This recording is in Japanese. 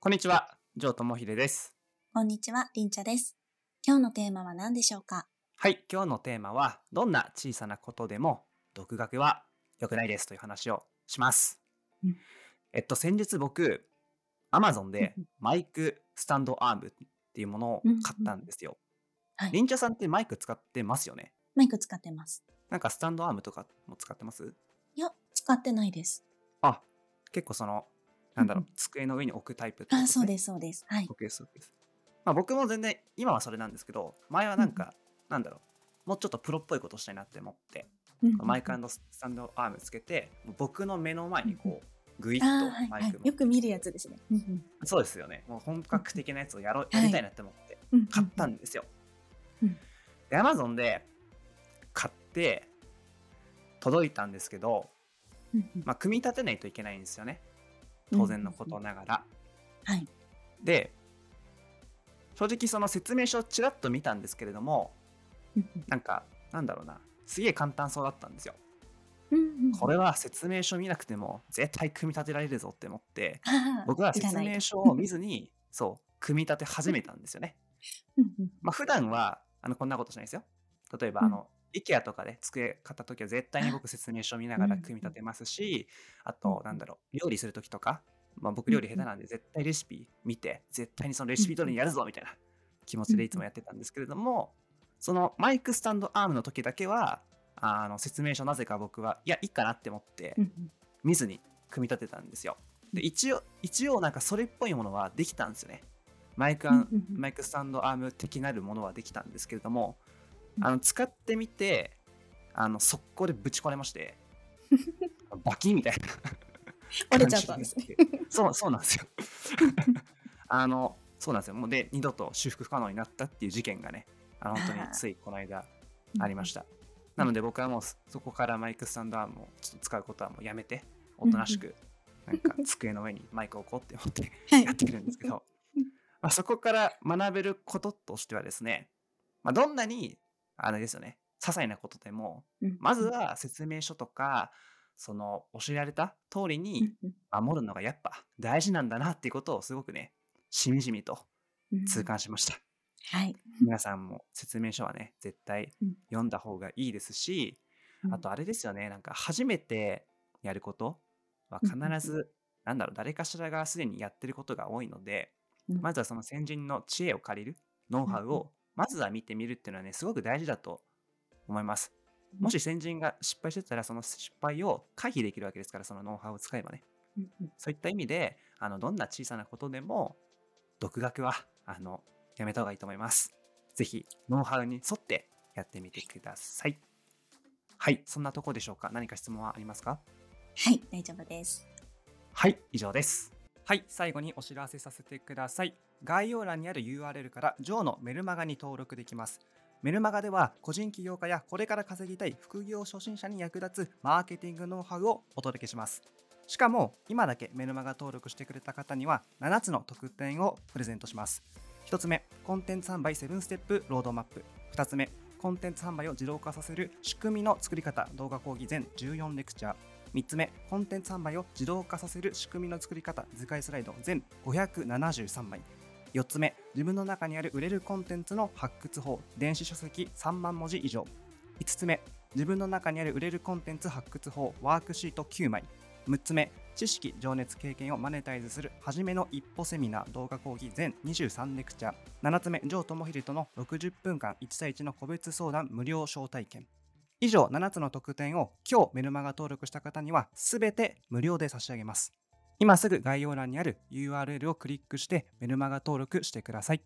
こんにちは、城智秀です。こんにちは、りんちゃです。今日のテーマは何でしょうか？はい、今日のテーマは、どんな小さなことでも独学は良くないですという話をします。うんえっと、先日僕、Amazon でうんうんマイクスタンドアームっていうものを買ったんですよ。はいりんちゃさんってマイク使ってます？よねマイク使ってます。なんかスタンドアームとかも使ってます？いや、使ってないです。あ、結構その、なんだろううん、机の上に置くタイプってことあ、そうねです、そうです。はい。OK です、OK です。まあ僕も全然、今はそれなんですけど、前はなんか、なんだろう、もうちょっとプロっぽいことしたいなって思って、マイクスタンドアームつけて、僕の目の前にこう、グイッとはいはいマイク。よく見るやつですね。そうですよね。もう本格的なやつをやろう、いやりたいなって思って、買ったんですよ。うんで、Amazon で買って、届いたんですけど、まあ、組み立てないといけないんですよね。当然のことながら。はい。で、正直その説明書をちらっと見たんですけれども、なんか、なんだろうな、すげえ簡単そうだったんですよ。これは説明書見なくても絶対組み立てられるぞって思って、僕はい説明書を見ずに、そう、組み立て始めたんですよね。まあ普段はあのこんなことしないですよ。例えば、あの、IKEA とかで机買った時は絶対に僕説明書見ながら組み立てますし、あと、なんだろう、料理する時とか、まあ僕料理下手なんで絶対レシピ見て、絶対にそのレシピ通りにやるぞみたいな気持ちでいつもやってたんですけれども、そのマイクスタンドアームの時だけは、あの説明書なぜか僕は、いや、いいかなって思って見ずに組み立てたんですよ。で、一応、一応なんかそれっぽいものはできたんですよね。マイクマイクスタンドアーム的なるものはできたんですけれども、あの使ってみて、あの速攻でぶち壊れまして、バキみたいな。折れちゃったんですね。そう、そうなんですよ。あの、そうなんですよ。もうで、二度と修復不可能になったっていう事件がね、あの本当についこの間ありました。なので僕はもうそこからマイクスタンドアームをちょっと使うことはもうやめて、おとなしく、なんか机の上にマイクを置こうって思ってはいやってくるんですけどうん、まあ、そこから学べることとしてはですね、まあ、どんなに、あれですよね、些細なことでも、うんまずは説明書とか、その教えられた通りうんにうん。守るのがやっぱ大事なんだなっていうことをすごくね、しみじみとうん痛感しました。はい。皆さんも説明書はね、絶対うん。読んだ方がいいですし、うん。あとあれですよね、なんか初めてやることは必ず、なんだろう、誰かしらがすでにやってることが多いので、うん。まずはその先人の知恵を借りる、ノウハウをまずは見てみるっていうのはね、すごく大事だと思います。もし先人が失敗してたら、その失敗を回避できるわけですから、そのノウハウを使えばね。そういった意味で、あのどんな小さなことでも、独学はあのやめた方がいいと思います。ぜひ、ノウハウに沿ってやってみてください。はい、そんなとこでしょうか。何か質問はありますか？はい、大丈夫です。はい、以上です。はい、最後にお知らせさせてください。概要欄にある URL から、ジョーのメルマガに登録できます。メルマガでは、個人起業家やこれから稼ぎたい副業初心者に役立つマーケティングノウハウをお届けします。しかも、今だけメルマガ登録してくれた方には、7つの特典をプレゼントします。1つ目、コンテンツ販売7ステップロードマップ。2つ目、コンテンツ販売を自動化させる仕組みの作り方動画講義全14レクチャー。3つ目、コンテンツ販売を自動化させる仕組みの作り方図解スライド全573枚。4つ目、自分の中にある売れるコンテンツの発掘法電子書籍3万文字以上。5つ目、自分の中にある売れるコンテンツ発掘法ワークシート9枚。6つ目、知識、情熱、経験をマネタイズする初めの一歩セミナー動画講義全23レクチャー。7つ目、ジョー智秀との60分間1対1の個別相談無料招待券。以上7つの特典を今日メルマガ登録した方には全て無料で差し上げます。今すぐ概要欄にある URL をクリックしてメルマガ登録してください。